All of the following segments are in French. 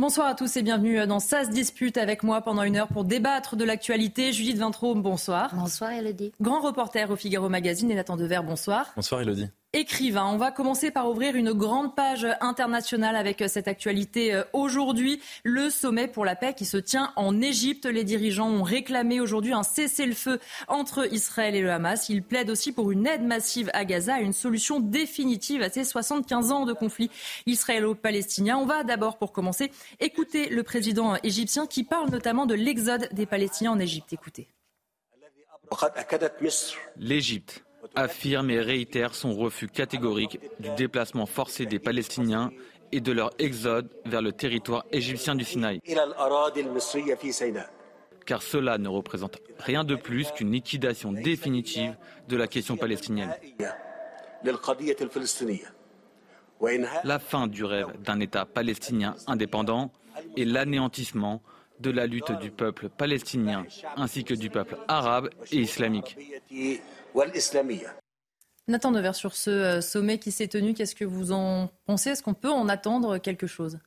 Bonsoir à tous et bienvenue dans SAS Dispute avec moi pendant une heure pour débattre de l'actualité. Judith Vintraud, bonsoir. Bonsoir Elodie. Grand reporter au Figaro Magazine et Nathan Dever, bonsoir. Bonsoir Elodie écrivain. On va commencer par ouvrir une grande page internationale avec cette actualité euh, aujourd'hui. Le sommet pour la paix qui se tient en Égypte. Les dirigeants ont réclamé aujourd'hui un cessez-le-feu entre Israël et le Hamas. Ils plaident aussi pour une aide massive à Gaza une solution définitive à ces 75 ans de conflit israélo-palestinien. On va d'abord, pour commencer, écouter le président égyptien qui parle notamment de l'exode des Palestiniens en Égypte. Écoutez. L'Égypte affirme et réitère son refus catégorique du déplacement forcé des Palestiniens et de leur exode vers le territoire égyptien du Sinaï. Car cela ne représente rien de plus qu'une liquidation définitive de la question palestinienne. La fin du rêve d'un État palestinien indépendant et l'anéantissement de la lutte du peuple palestinien ainsi que du peuple arabe et islamique. Nathan Devers, sur ce euh, sommet qui s'est tenu, qu'est-ce que vous en pensez? Est-ce qu'on peut en attendre quelque chose?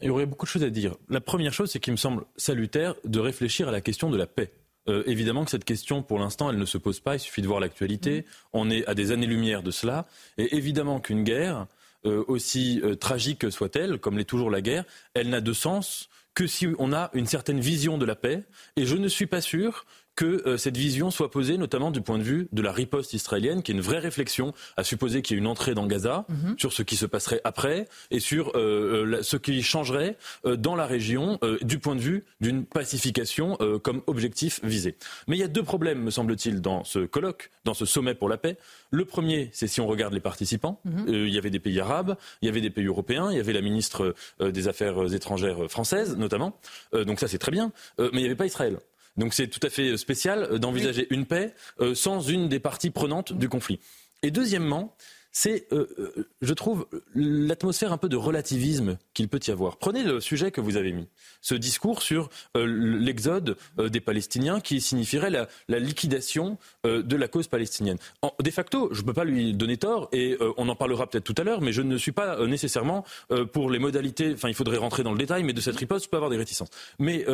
Il y aurait beaucoup de choses à dire. La première chose, c'est qu'il me semble salutaire de réfléchir à la question de la paix. Euh, évidemment que cette question, pour l'instant, elle ne se pose pas. Il suffit de voir l'actualité. Mmh. On est à des années-lumière de cela. Et évidemment qu'une guerre, euh, aussi tragique soit-elle, comme l'est toujours la guerre, elle n'a de sens que si on a une certaine vision de la paix. Et je ne suis pas sûr que euh, cette vision soit posée notamment du point de vue de la riposte israélienne, qui est une vraie réflexion à supposer qu'il y ait une entrée dans Gaza, mhm. sur ce qui se passerait après et sur euh, euh, ce qui changerait dans la région du point de vue d'une pacification comme objectif visé. Mais il y a deux problèmes, me semble-t-il, dans ce colloque, dans ce sommet pour la paix. Le premier, c'est si on regarde les participants. Mhm. il y avait des pays arabes, il y avait des pays européens, il y avait la ministre des Affaires étrangères française, notamment. donc ça, c'est très bien. mais il n'y avait pas Israël. Donc c'est tout à fait spécial euh, d'envisager une paix euh, sans une des parties prenantes du conflit. Et deuxièmement, c'est, euh, je trouve, l'atmosphère un peu de relativisme qu'il peut y avoir. Prenez le sujet que vous avez mis, ce discours sur l'exode des Palestiniens qui signifierait la, liquidation de la cause palestinienne. de facto, je ne peux pas lui donner tort, et on en parlera peut-être tout à l'heure, mais je ne suis pas nécessairement pour les modalités, enfin il faudrait rentrer dans le détail, mais de cette riposte, je peux avoir des réticences. Mais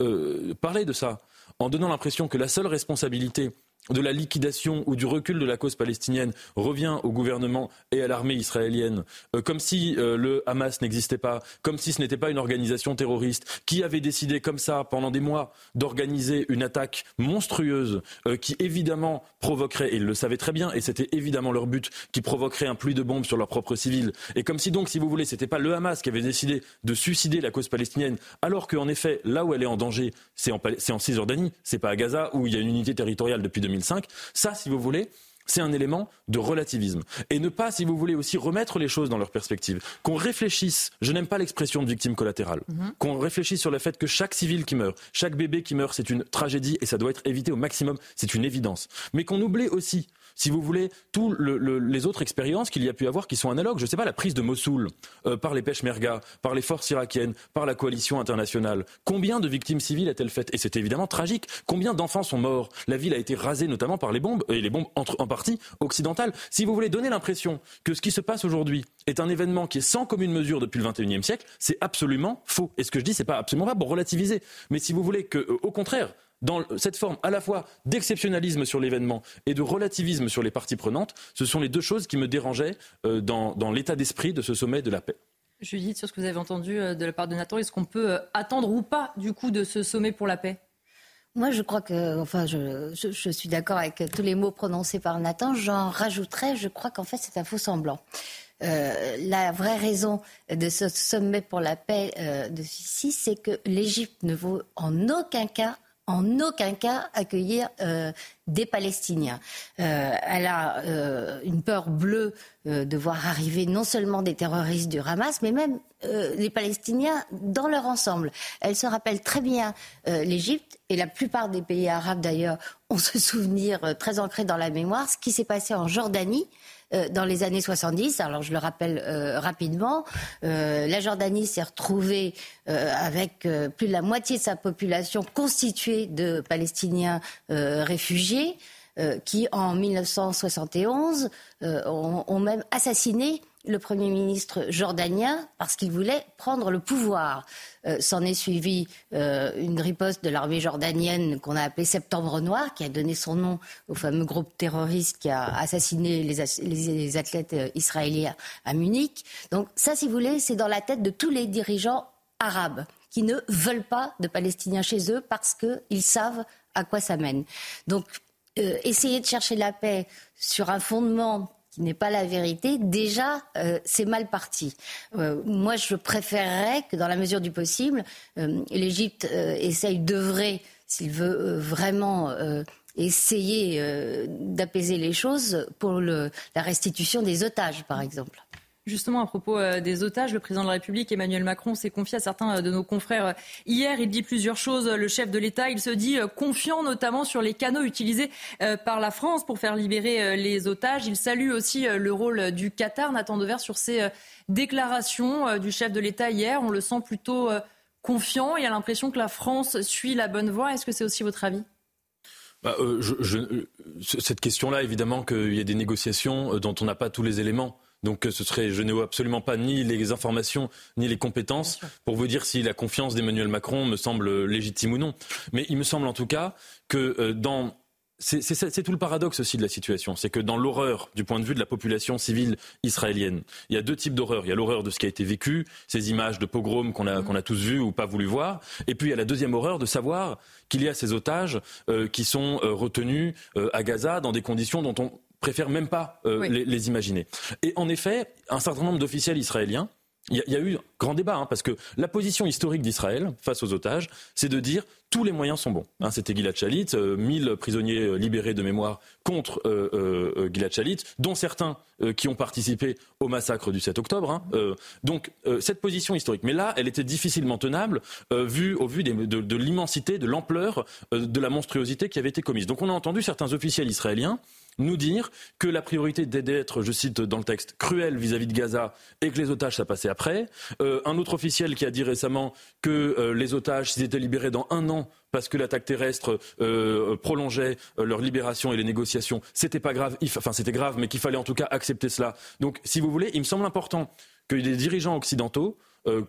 euh, parler de ça en donnant l'impression que la seule responsabilité de la liquidation ou du recul de la cause palestinienne revient au gouvernement et à l'armée israélienne, euh, comme si euh, le Hamas n'existait pas, comme si ce n'était pas une organisation terroriste, qui avait décidé comme ça pendant des mois d'organiser une attaque monstrueuse euh, qui évidemment provoquerait, et ils le savaient très bien, et c'était évidemment leur but, qui provoquerait un pluie de bombes sur leurs propres civils. Et comme si donc, si vous voulez, ce n'était pas le Hamas qui avait décidé de suicider la cause palestinienne, alors qu'en effet, là où elle est en danger, c'est en, en Cisjordanie, c'est pas à Gaza où il y a une unité territoriale depuis 2005. Ça, si vous voulez, c'est un élément de relativisme. Et ne pas, si vous voulez, aussi remettre les choses dans leur perspective. Qu'on réfléchisse, je n'aime pas l'expression de victime collatérale, mhm. qu'on réfléchisse sur le fait que chaque civil qui meurt, chaque bébé qui meurt, c'est une tragédie et ça doit être évité au maximum, c'est une évidence. Mais qu'on oublie aussi si vous voulez, toutes les autres expériences qu'il y a pu avoir qui sont analogues. Je ne sais pas, la prise de Mossoul euh, par les Peshmerga, par les forces irakiennes, par la coalition internationale. Combien de victimes civiles a-t-elle faites? Et c'est évidemment tragique. Combien d'enfants sont morts? La ville a été rasée notamment par les bombes, et les bombes en partie occidentales. Si vous voulez donner l'impression que ce qui se passe aujourd'hui est un événement qui est sans commune mesure depuis le XXIe siècle, c'est absolument faux. Et ce que je dis, c'est pas absolument pas pour relativiser. Mais si vous voulez que, euh, au contraire, dans cette forme à la fois d'exceptionnalisme sur l'événement et de relativisme sur les parties prenantes, ce sont les deux choses qui me dérangeaient euh, dans, l'état d'esprit de ce sommet de la paix. Judith, sur ce que vous avez entendu euh, de la part de Nathan, est-ce qu'on peut euh, attendre ou pas du coup de ce sommet pour la paix? Moi, je crois que, enfin, je, je, suis d'accord avec tous les mots prononcés par Nathan. J'en rajouterais, je crois qu'en fait, c'est un faux semblant. la vraie raison de ce sommet pour la paix de ici, c'est que l'Égypte ne vaut en aucun cas en aucun cas accueillir euh, des Palestiniens. Euh, elle a euh, une peur bleue de voir arriver non seulement des terroristes du Hamas, mais même les Palestiniens dans leur ensemble. Elle se rappelle très bien l'Égypte et la plupart des pays arabes d'ailleurs ont ce souvenir très ancré dans la mémoire, ce qui s'est passé en Jordanie euh, dans les années 70. Alors je le rappelle euh, rapidement, euh, la Jordanie s'est retrouvée avec plus de la moitié de sa population constituée de Palestiniens réfugiés. qui, en 1971, ont, ont, même assassiné le Premier ministre jordanien parce qu'il voulait prendre le pouvoir. Euh, s'en est suivi euh, une riposte de l'armée jordanienne qu'on a appelée Septembre Noir, qui a donné son nom au fameux groupe terroriste qui a assassiné les, athlètes euh, israéliens à Munich. Donc ça, si vous voulez, c'est dans la tête de tous les dirigeants arabes qui ne veulent pas de Palestiniens chez eux parce qu'ils savent à quoi ça mène. Donc, essayer de chercher la paix sur un fondement qui n'est pas la vérité, déjà, euh, c'est mal parti. Euh, moi, je préférerais que, dans la mesure du possible, euh, l'Égypte essaye d'œuvrer, s'il veut vraiment essayer d'apaiser les choses, pour la restitution des otages, par exemple. Justement, à propos euh, des otages, le président de la République, Emmanuel Macron, s'est confié à certains euh, de nos confrères euh, hier. Il dit plusieurs choses. Le chef de l'État, il se dit confiant notamment sur les canaux utilisés par la France pour faire libérer les otages. Il salue aussi le rôle du Qatar. Nathan Dever, sur ces déclarations du chef de l'État hier, on le sent plutôt confiant. Il a l'impression que la France suit la bonne voie. Est-ce que c'est aussi votre avis? Bah, cette question-là, évidemment qu'il y a des négociations dont on n'a pas tous les éléments. Donc ce serait, je n'ai absolument pas ni les informations ni les compétences pour vous dire si la confiance d'Emmanuel Macron me semble légitime ou non. Mais il me semble en tout cas que euh, dans c'est tout le paradoxe aussi de la situation. C'est que dans l'horreur du point de vue de la population civile israélienne, il y a deux types d'horreur. Il y a l'horreur de ce qui a été vécu, ces images de pogrom qu'on a, a tous vues ou pas voulu voir. Et puis il y a la deuxième horreur de savoir qu'il y a ces otages euh, qui sont euh, retenus à Gaza dans des conditions dont on préfèrent même pas euh, les, imaginer. Et en effet, un certain nombre d'officiels israéliens, il y, a eu grand débat, hein, parce que la position historique d'Israël face aux otages, c'est de dire tous les moyens sont bons. Hein, C'était Gilad Shalit, 1000 euh, prisonniers euh, libérés de mémoire contre euh, Gilad Shalit, dont certains qui ont participé au massacre du 7 octobre. Hein, donc cette position historique, mais là, elle était difficilement tenable vu, au vu de l'immensité, de l'ampleur, de la monstruosité qui avait été commise. Donc on a entendu certains officiels israéliens nous dire que la priorité d'être, je cite dans le texte, cruel vis-à-vis de Gaza et que les otages, ça passait après. Euh, un autre officiel qui a dit récemment que euh, les otages, s'ils étaient libérés dans un an parce que l'attaque terrestre euh, prolongeait leur libération et les négociations, c'était pas grave, enfin c'était grave, mais qu'il fallait en tout cas accepter cela. Donc, si vous voulez, il me semble important que des dirigeants occidentaux,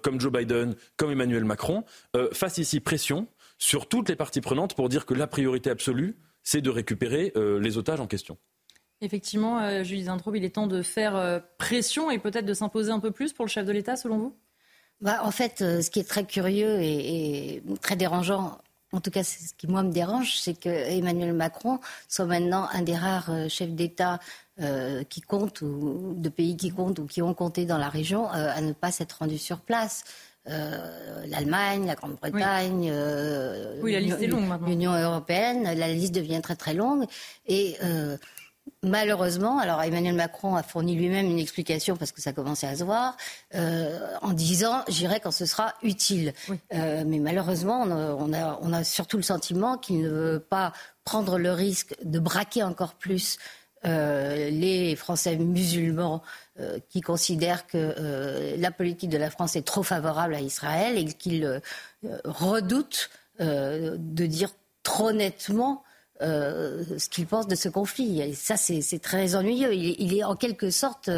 comme Joe Biden, comme Emmanuel Macron, fassent ici pression sur toutes les parties prenantes pour dire que la priorité absolue, c'est de récupérer euh, les otages en question. Effectivement, euh, Julie Zintraube, il est temps de faire euh, pression et peut-être de s'imposer un peu plus pour le chef de l'État, selon vous? Bah, En fait, ce qui est très curieux et, très dérangeant, en tout cas, c'est ce qui moi me dérange, c'est que Emmanuel Macron soit maintenant un des rares chefs d'État qui comptent, ou de pays qui comptent ou qui ont compté dans la région, à ne pas s'être rendu sur place. Euh, l'Allemagne, la Grande-Bretagne, euh, l'Union européenne. La liste devient très très longue. Et euh, malheureusement, alors Emmanuel Macron a fourni lui-même une explication parce que ça commençait à se voir, en disant j'irai quand ce sera utile. mais malheureusement, on a, on a surtout le sentiment qu'il ne veut pas prendre le risque de braquer encore plus les Français musulmans euh, qui considèrent que euh, la politique de la France est trop favorable à Israël et qu'ils redoutent de dire trop nettement ce qu'ils pensent de ce conflit. Et ça, c'est très ennuyeux. Il, est en quelque sorte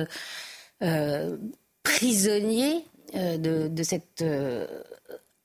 prisonnier de, cette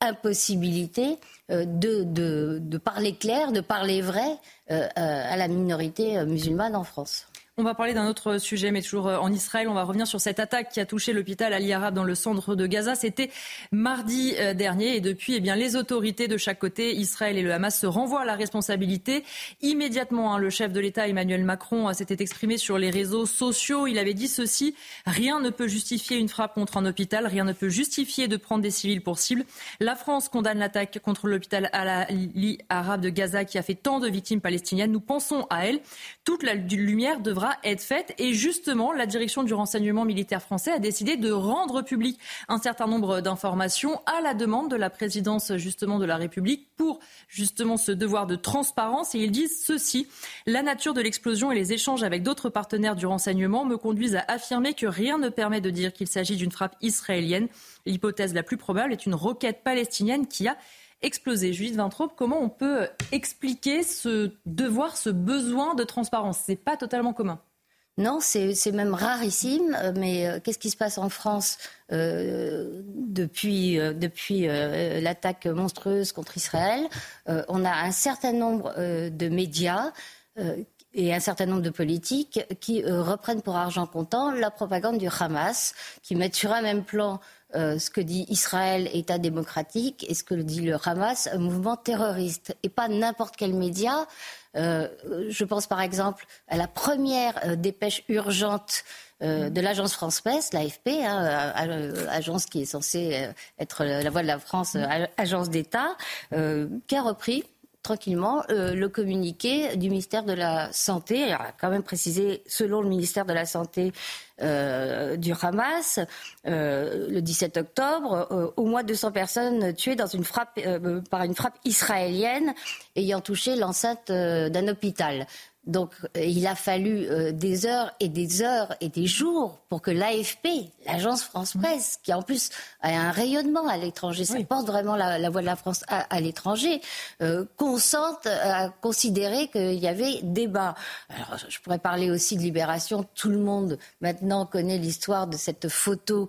impossibilité de, parler clair, de parler vrai euh, à la minorité euh, musulmane en France. On va parler d'un autre sujet, mais toujours euh, en Israël. On va revenir sur cette attaque qui a touché l'hôpital Ali Arab dans le centre de Gaza. C'était mardi euh, dernier et depuis, eh les autorités de chaque côté, Israël et le Hamas, se renvoient à la responsabilité. Immédiatement, hein, le chef de l'État, Emmanuel Macron, euh, s'était exprimé sur les réseaux sociaux. Il avait dit ceci Rien ne peut justifier une frappe contre un hôpital, rien ne peut justifier de prendre des civils pour cible. La France condamne l'attaque contre l'hôpital Ali Arab de Gaza qui a fait tant de victimes palestiniennes. Nous pensons à elle. Toute la lumière être faite. Et justement, la direction du renseignement militaire français a décidé de rendre public un certain nombre d'informations à la demande de la présidence justement de la République pour justement ce devoir de transparence. Et ils disent ceci la nature de l'explosion et les échanges avec d'autres partenaires du renseignement me conduisent à affirmer que rien ne permet de dire qu'il s'agit d'une frappe israélienne. L'hypothèse la plus probable est une roquette palestinienne qui a explosé. Judith Vintraube, comment on peut expliquer ce devoir, ce besoin de transparence? C'est pas totalement commun. Non, c'est même rarissime. Mais qu'est-ce qui se passe en France depuis, depuis l'attaque monstrueuse contre Israël On a un certain nombre de médias et un certain nombre de politiques qui euh, reprennent pour argent comptant la propagande du Hamas, qui mettent sur un même plan euh, ce que dit Israël, État démocratique, et ce que dit le Hamas, un mouvement terroriste. Et pas n'importe quel média. Euh, je pense par exemple à la première dépêche urgente de l'agence France-Presse, l'AFP, hein, agence qui est censée être la voix de la France, agence d'État, qui a repris tranquillement euh, le communiqué du ministère de la Santé. A quand même précisé, selon le ministère de la Santé euh, du Hamas, euh, le 17 octobre, au moins 200 personnes tuées dans une frappe, par une frappe israélienne ayant touché l'enceinte d'un hôpital. Donc euh, il a fallu euh, des heures et des heures et des jours pour que l'AFP, l'agence France-Presse, qui en plus a un rayonnement à l'étranger, ça porte vraiment la, voix de la France à, l'étranger, euh, consente à considérer qu'il y avait débat. Alors je pourrais parler aussi de libération. Tout le monde maintenant connaît l'histoire de cette photo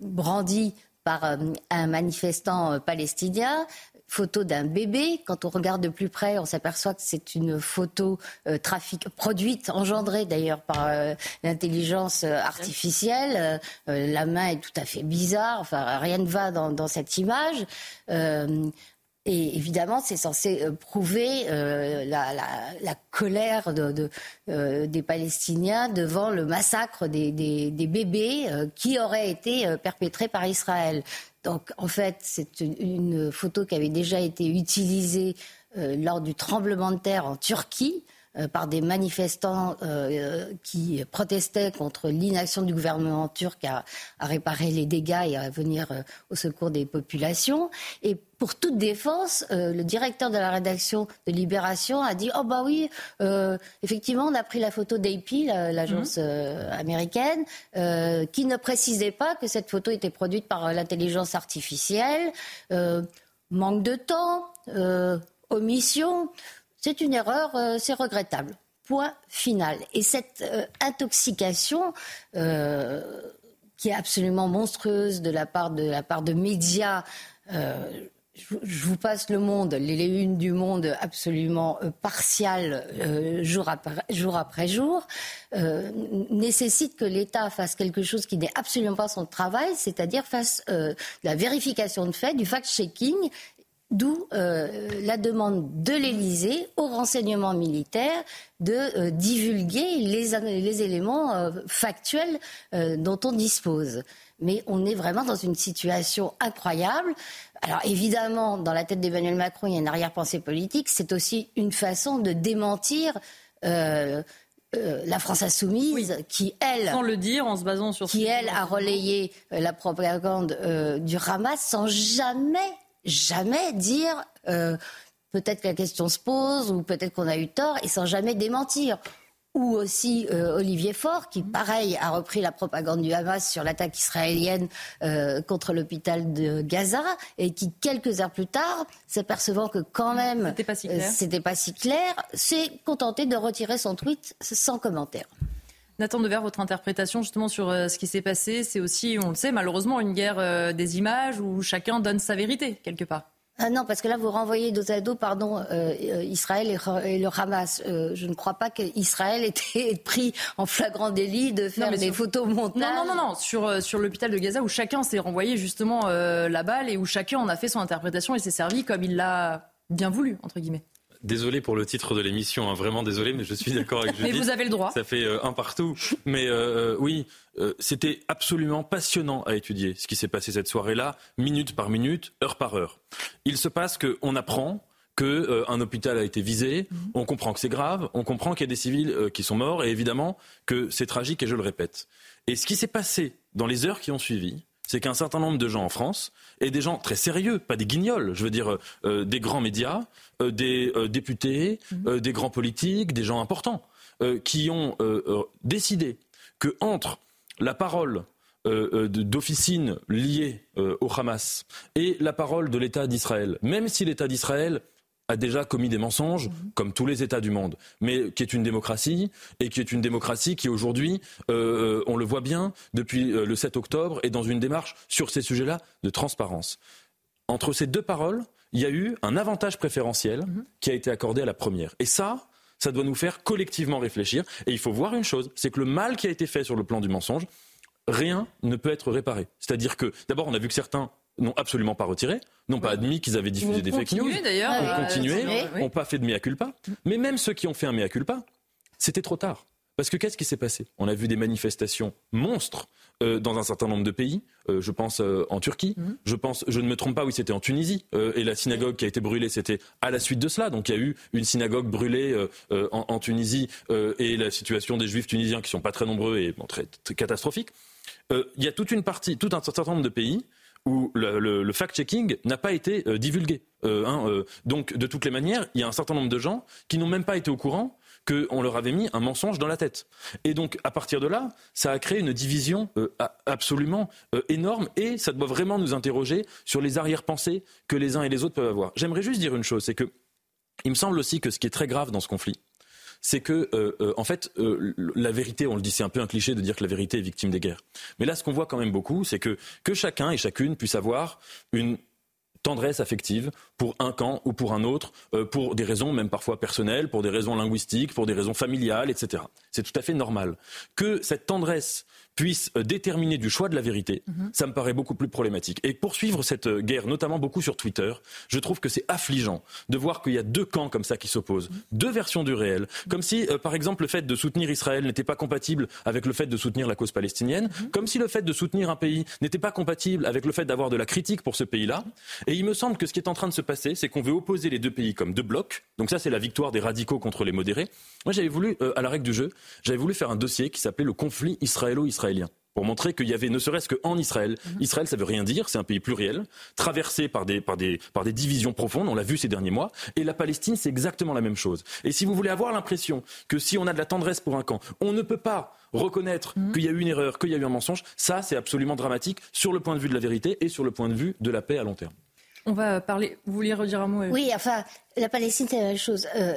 brandie par un manifestant palestinien photo d'un bébé. Quand on regarde de plus près, on s'aperçoit que c'est une photo euh, trafic, produite, engendrée d'ailleurs par euh, l'intelligence euh, artificielle. la main est tout à fait bizarre. Enfin, rien ne va dans, dans cette image. Et évidemment, c'est censé prouver la, la, la, colère de, de, des Palestiniens devant le massacre des, des, des bébés qui auraient été perpétrés par Israël. Donc en fait, c'est une, photo qui avait déjà été utilisée euh, lors du tremblement de terre en Turquie par des manifestants euh, qui protestaient contre l'inaction du gouvernement turc à, réparer les dégâts et à venir au secours des populations. Et pour toute défense, le directeur de la rédaction de Libération a dit Oh, bah oui, effectivement, on a pris la photo d'AP, l'agence mmh. américaine, qui ne précisait pas que cette photo était produite par l'intelligence artificielle. manque de temps, omission. C'est une erreur, euh, c'est regrettable. Point final. Et cette euh, intoxication euh, qui est absolument monstrueuse de la part de, la part de médias je, vous passe le monde, les unes du monde absolument partiales jour, après, jour, nécessite que l'État fasse quelque chose qui n'est absolument pas son travail, c'est-à-dire fasse la vérification de faits, du fact-checking D'où euh, la demande de l'Élysée au renseignement militaire de euh, divulguer les, éléments euh, factuels dont on dispose. Mais on est vraiment dans une situation incroyable. Alors évidemment, dans la tête d'Emmanuel Macron, il y a une arrière-pensée politique. C'est aussi une façon de démentir la France insoumise, qui elle, sans le dire, en se basant sur, qui elle a relayé la propagande du Hamas sans jamais jamais dire euh, peut-être que la question se pose ou peut-être qu'on a eu tort et sans jamais démentir. Ou aussi euh, Olivier Faure, qui, pareil, a repris la propagande du Hamas sur l'attaque israélienne euh, contre l'hôpital de Gaza, et qui, quelques heures plus tard, s'apercevant que quand même c'était pas si clair, si clair s'est contenté de retirer son tweet sans commentaire. Nathan Devers, votre interprétation justement sur euh, ce qui s'est passé, c'est aussi, on le sait, malheureusement, une guerre euh, des images où chacun donne sa vérité, quelque part. Ah non, parce que là, vous renvoyez dos à dos, pardon, euh, Israël et, le Hamas. je ne crois pas qu'Israël ait été pris en flagrant délit de faire des photos montages. Non, non, non, non. Sur, sur l'hôpital de Gaza, où chacun s'est renvoyé justement la balle et où chacun en a fait son interprétation et s'est servi comme il l'a bien voulu, entre guillemets. Désolé pour le titre de l'émission, hein, vraiment désolé, mais je suis d'accord avec Judith. mais vous avez le droit. Ça fait euh, un partout. Mais euh, euh, oui, c'était absolument passionnant à étudier ce qui s'est passé cette soirée-là, minute par minute, heure par heure. Il se passe qu'on apprend qu'un hôpital a été visé, mhm. on comprend que c'est grave, on comprend qu'il y a des civils qui sont morts, et évidemment que c'est tragique, et je le répète. Et ce qui s'est passé dans les heures qui ont suivi, c'est qu'un certain nombre de gens en France, et des gens très sérieux, pas des guignols, je veux dire euh, des grands médias, euh, des euh, députés, mhm. des grands politiques, des gens importants, qui ont décidé que entre la parole d'officines liées au Hamas et la parole de l'État d'Israël, même si l'État d'Israël a déjà commis des mensonges, mhm. comme tous les États du monde, mais qui est une démocratie, et qui est une démocratie qui aujourd'hui, euh, on le voit bien, depuis euh, le 7 octobre, est dans une démarche sur ces sujets-là de transparence. Entre ces deux paroles, il y a eu un avantage préférentiel mhm. qui a été accordé à la première. Et ça, ça doit nous faire collectivement réfléchir. Et il faut voir une chose, c'est que le mal qui a été fait sur le plan du mensonge, rien ne peut être réparé. C'est-à-dire que, d'abord, on a vu que certains n'ont absolument pas retiré, n'ont pas admis qu'ils avaient diffusé des fake news, ont continué, n'ont pas fait de mea culpa. Mais même ceux qui ont fait un mea culpa, c'était trop tard. Parce que qu'est-ce qui s'est passé? On a vu des manifestations monstres euh, dans un certain nombre de pays. Euh, je pense euh, en Turquie. Mhm. Je pense, je ne me trompe pas, oui, c'était en Tunisie. et la synagogue qui a été brûlée, c'était à la suite de cela. Donc il y a eu une synagogue brûlée en, Tunisie et la situation des Juifs tunisiens qui sont pas très nombreux et très, très catastrophique. il y a toute une partie, tout un certain nombre de pays où le, fact-checking n'a pas été divulgué. Hein, donc, de toutes les manières, il y a un certain nombre de gens qui n'ont même pas été au courant qu'on leur avait mis un mensonge dans la tête. Et donc, à partir de là, ça a créé une division euh, absolument euh, énorme et ça doit vraiment nous interroger sur les arrière-pensées que les uns et les autres peuvent avoir. J'aimerais juste dire une chose, c'est que il me semble aussi que ce qui est très grave dans ce conflit, c'est que, euh, en fait, la vérité, on le dit, c'est un peu un cliché de dire que la vérité est victime des guerres. Mais là, ce qu'on voit quand même beaucoup, c'est que, que chacun et chacune puisse avoir une tendresse affective pour un camp ou pour un autre, euh, pour des raisons même parfois personnelles, pour des raisons linguistiques, pour des raisons familiales, etc. C'est tout à fait normal. Que cette tendresse puisse euh, déterminer du choix de la vérité, mhm. ça me paraît beaucoup plus problématique. Et poursuivre cette euh, guerre, notamment beaucoup sur Twitter, je trouve que c'est affligeant de voir qu'il y a deux camps comme ça qui s'opposent, mhm. deux versions du réel, comme si, par exemple, le fait de soutenir Israël n'était pas compatible avec le fait de soutenir la cause palestinienne, mhm. comme si le fait de soutenir un pays n'était pas compatible avec le fait d'avoir de la critique pour ce pays-là. Et il me semble que ce qui est en train de se passer, c'est qu'on veut opposer les deux pays comme deux blocs. Donc ça, c'est la victoire des radicaux contre les modérés. Moi, j'avais voulu, euh, à la règle du jeu, j'avais voulu faire un dossier qui s'appelait le conflit israélo-israélien pour montrer qu'il y avait, ne serait-ce qu'en Israël, mhm. Israël, ça veut rien dire, c'est un pays pluriel, traversé par des, par des, par des divisions profondes, on l'a vu ces derniers mois, et la Palestine, c'est exactement la même chose. Et si vous voulez avoir l'impression que si on a de la tendresse pour un camp, on ne peut pas reconnaître mhm. qu'il y a eu une erreur, qu'il y a eu un mensonge, ça, c'est absolument dramatique sur le point de vue de la vérité et sur le point de vue de la paix à long terme. On va parler. Vous vouliez redire un mot Oui, enfin, la Palestine, c'est la même chose. Euh,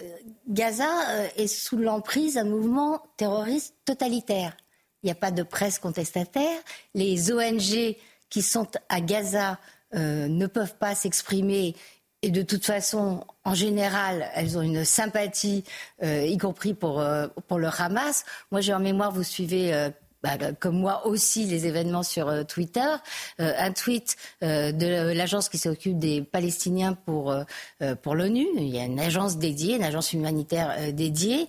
Gaza euh, est sous l'emprise d'un mouvement terroriste totalitaire. Il n'y a pas de presse contestataire. Les ONG qui sont à Gaza euh, ne peuvent pas s'exprimer. Et de toute façon, en général, elles ont une sympathie, y compris pour, pour le Hamas. Moi, j'ai en mémoire, vous suivez bah, comme moi aussi les événements sur euh, Twitter. Euh, un tweet euh, de l'agence qui s'occupe des Palestiniens pour, pour l'ONU. Il y a une agence dédiée, une agence humanitaire dédiée,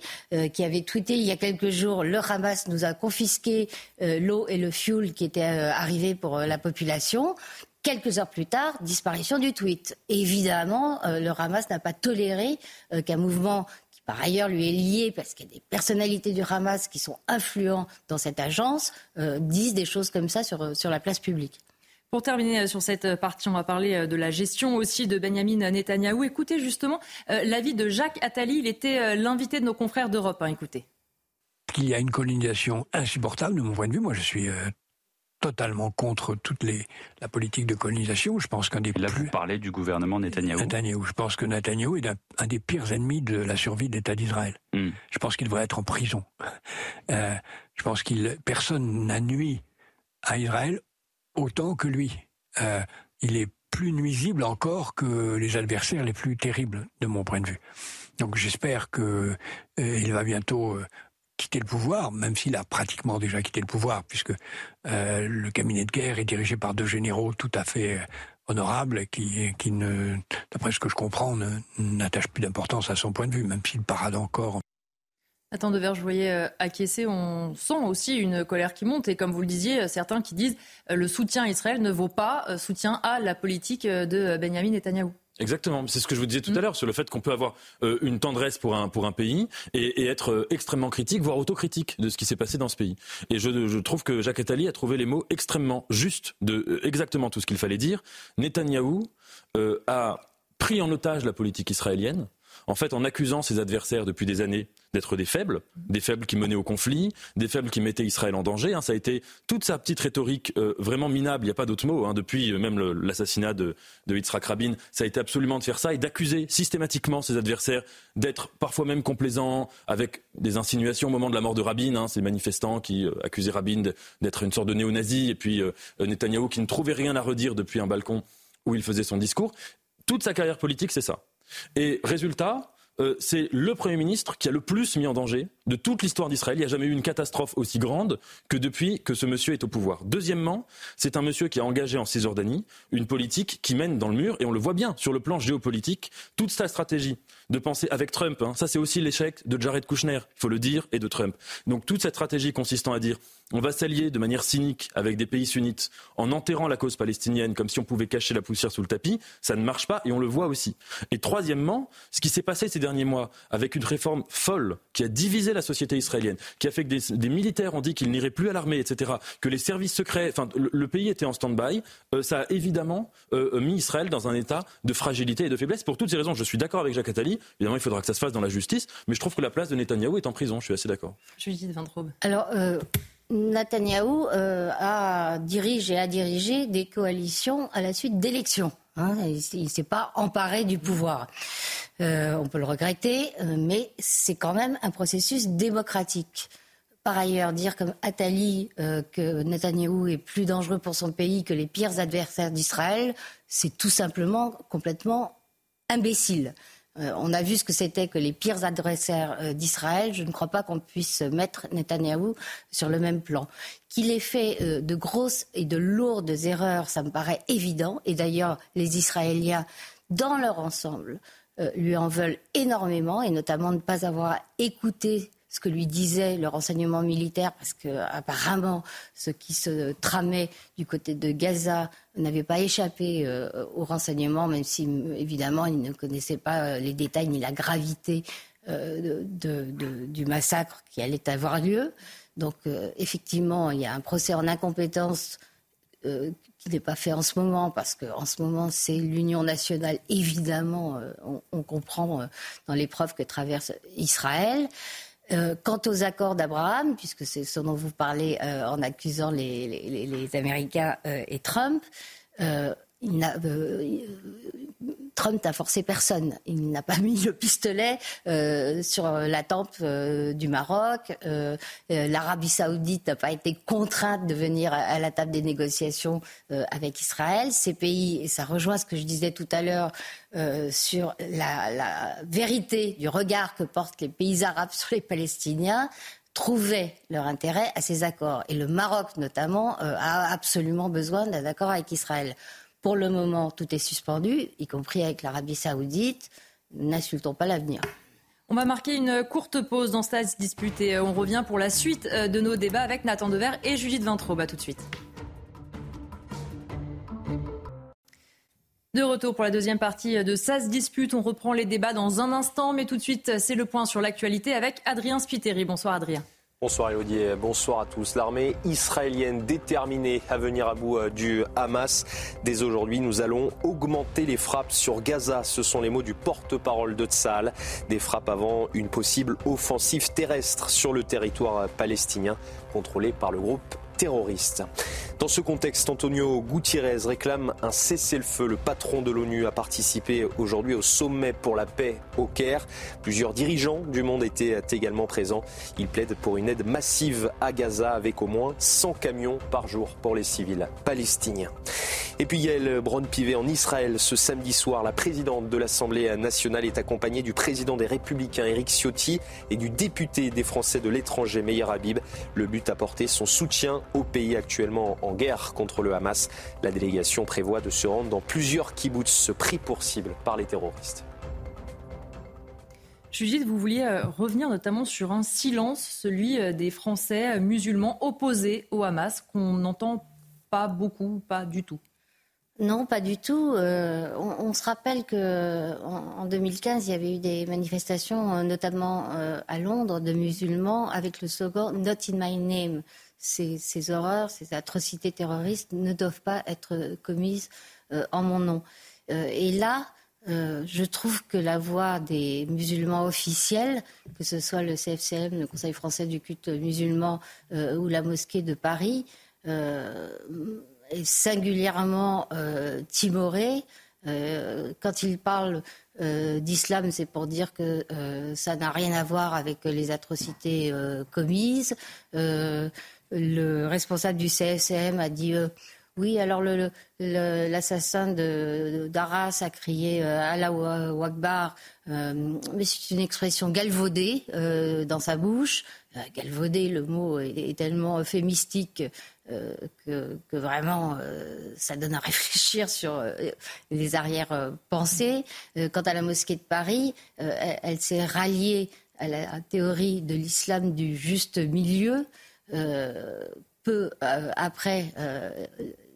qui avait tweeté il y a quelques jours le Hamas nous a confisqué l'eau et le fuel qui étaient arrivés pour la population. Quelques heures plus tard, disparition du tweet. évidemment, le Hamas n'a pas toléré qu'un mouvement par ailleurs lui est lié parce qu'il y a des personnalités du Hamas qui sont influents dans cette agence, euh, disent des choses comme ça sur, sur la place publique. Pour terminer euh, sur cette partie, on va parler euh, de la gestion aussi de Benjamin Netanyahou. Écoutez justement l'avis de Jacques Attali. Il était l'invité de nos confrères d'Europe. Hein, écoutez. Qu'il y a une colonisation insupportable de mon point de vue. Moi, je suis totalement contre toute les, la politique de colonisation. Je pense qu'un des Là, plus... vous parlez du gouvernement Netanyahou. Netanyahou. Je pense que Netanyahou est un, des pires ennemis de la survie de l'État d'Israël. Hmm. Je pense qu'il devrait être en prison. Euh, je pense qu'il personne n'a nuit à Israël autant que lui. Euh, il est plus nuisible encore que les adversaires les plus terribles, de mon point de vue. Donc j'espère que euh, il va bientôt quitter le pouvoir, même s'il a pratiquement déjà quitté le pouvoir, puisque euh, le cabinet de guerre est dirigé par deux généraux tout à fait euh, honorables qui, d'après ce que je comprends, n'attachent plus d'importance à son point de vue, même s'il parade encore. Attends, Devers, je voyais euh, acquiescer, on sent aussi une colère qui monte. Et comme vous le disiez, certains qui disent le soutien à Israël ne vaut pas soutien à la politique de Benjamin Netanyahou. Exactement, c'est ce que je vous disais tout à mm. l'heure sur le fait qu'on peut avoir euh, une tendresse pour un, pour un pays et, être euh, extrêmement critique, voire autocritique de ce qui s'est passé dans ce pays. Et je, je, trouve que Jacques Attali a trouvé les mots extrêmement justes de euh, exactement tout ce qu'il fallait dire. Netanyahou a pris en otage la politique israélienne en fait, en accusant ses adversaires depuis des années d'être des faibles, des faibles qui menaient au conflit, des faibles qui mettaient Israël en danger. Hein. Ça a été toute sa petite rhétorique euh, vraiment minable, il n'y a pas d'autre mot, hein. depuis euh, même l'assassinat de, de Yitzhak Rabin, ça a été absolument de faire ça et d'accuser systématiquement ses adversaires d'être parfois même complaisants, avec des insinuations au moment de la mort de Rabin, hein, ces manifestants qui euh, accusaient Rabin d'être une sorte de néo-nazi, et puis Netanyahou qui ne trouvait rien à redire depuis un balcon où il faisait son discours. Toute sa carrière politique, c'est ça. Et résultat, euh, c'est le Premier ministre qui a le plus mis en danger de toute l'histoire d'Israël. Il n'y a jamais eu une catastrophe aussi grande que depuis que ce monsieur est au pouvoir. Deuxièmement, c'est un monsieur qui a engagé en Cisjordanie une politique qui mène dans le mur, et on le voit bien sur le plan géopolitique, toute sa stratégie de penser avec Trump. Hein. Ça, c'est aussi l'échec de Jared Kushner, il faut le dire, et de Trump. Donc toute cette stratégie consistant à dire on va s'allier de manière cynique avec des pays sunnites en enterrant la cause palestinienne comme si on pouvait cacher la poussière sous le tapis, ça ne marche pas et on le voit aussi. Et troisièmement, ce qui s'est passé ces derniers mois avec une réforme folle qui a divisé la société israélienne, qui a fait que des, militaires ont dit qu'ils n'iraient plus à l'armée, etc., que les services secrets, enfin le, pays était en stand-by, euh, ça a évidemment euh, mis Israël dans un état de fragilité et de faiblesse. Pour toutes ces raisons, je suis d'accord avec Jacques Attali, évidemment il faudra que ça se fasse dans la justice, mais je trouve que la place de Netanyahou est en prison, je suis assez d'accord. Judith Alors, euh, Netanyahou euh, a, dirige et a dirigé des coalitions à la suite d'élections. Hein, il ne s'est pas emparé du pouvoir. Euh, on peut le regretter, euh, mais c'est quand même un processus démocratique. Par ailleurs, dire comme Attali que Netanyahou est plus dangereux pour son pays que les pires adversaires d'Israël, c'est tout simplement complètement imbécile. Euh, on a vu ce que c'était que les pires adversaires euh, d'Israël. Je ne crois pas qu'on puisse mettre Netanyahou sur le même plan. Qu'il ait fait euh, de grosses et de lourdes erreurs, ça me paraît évident. Et d'ailleurs, les Israéliens, dans leur ensemble, lui en veulent énormément, et notamment de ne pas avoir écouté ce que lui disait le renseignement militaire, parce que apparemment, ce qui se tramait du côté de Gaza n'avait pas échappé euh, au renseignement, même si évidemment il ne connaissait pas euh, les détails ni la gravité euh, du massacre qui allait avoir lieu. Donc effectivement, il y a un procès en incompétence qui n'est pas fait en ce moment, parce qu'en ce moment, c'est l'union nationale, évidemment, on, comprend dans l'épreuve que traverse Israël. Euh, quant aux accords d'Abraham, puisque c'est ce dont vous parlez euh, en accusant les, Américains euh, et Trump, il Trump n'a forcé personne. Il n'a pas mis le pistolet euh, sur la tempe euh, du Maroc. Euh, L'Arabie saoudite n'a pas été contrainte de venir à, la table des négociations avec Israël. Ces pays, et ça rejoint ce que je disais tout à l'heure sur la, la vérité du regard que portent les pays arabes sur les Palestiniens, trouvaient leur intérêt à ces accords. Et le Maroc, notamment, a absolument besoin d'un accord avec Israël. Pour le moment, tout est suspendu, y compris avec l'Arabie saoudite. N'insultons pas l'avenir. On va marquer une courte pause dans cette dispute et on revient pour la suite euh, de nos débats avec Nathan Dever et Judith Vintraud. Bah, tout de suite. De retour pour la deuxième partie de SAS Dispute. On reprend les débats dans un instant, mais tout de suite, c'est le point sur l'actualité avec Adrien Spiteri. Bonsoir Adrien. Bonsoir Elodie, bonsoir à tous. L'armée israélienne déterminée à venir à bout euh, du Hamas. Dès aujourd'hui, nous allons augmenter les frappes sur Gaza. Ce sont les mots du porte-parole de Tzal. Des frappes avant une possible offensive terrestre sur le territoire palestinien contrôlé par le groupe terroriste. Dans ce contexte, Antonio Gutiérrez réclame un cessez-le-feu. Le patron de l'ONU a participé aujourd'hui au sommet pour la paix au Caire. Plusieurs dirigeants du monde étaient également présents. Il plaide pour une aide massive à Gaza avec au moins 100 camions par jour pour les civils palestiniens. Et puis Yael Braun-Pivet en Israël ce samedi soir. La présidente de l'Assemblée nationale est accompagnée du président des Républicains Eric Ciotti et du député des Français de l'étranger Meir Habib. Le but apporter son soutien au pays actuellement en guerre contre le Hamas. La délégation prévoit de se rendre dans plusieurs kibbutz pris pour cible par les terroristes. Judith, vous vouliez euh, revenir notamment sur un silence, celui euh, des Français euh, musulmans opposés au Hamas, qu'on n'entend pas beaucoup, pas du tout. Non, pas du tout. on, se rappelle que en, 2015, il y avait eu des manifestations, notamment à Londres, de musulmans avec le slogan Not in my name, ces, horreurs, ces atrocités terroristes ne doivent pas être commises euh, en mon nom. Euh, et là, euh, je trouve que la voix des musulmans officiels, que ce soit le CFCM, le Conseil français du culte musulman ou la mosquée de Paris, est singulièrement timorée. quand ils parlent d'islam, c'est pour dire que ça n'a rien à voir avec les atrocités commises. Le responsable du CFCM a dit oui, alors l'assassin d'Arras a crié euh, Allah Akbar, euh, mais c'est une expression galvaudée euh, dans sa bouche. galvaudée, le mot est, tellement euphémistique que, vraiment ça donne à réfléchir sur les arrière-pensées. quant à la mosquée de Paris, elle, s'est ralliée à la théorie de l'islam du juste milieu peu après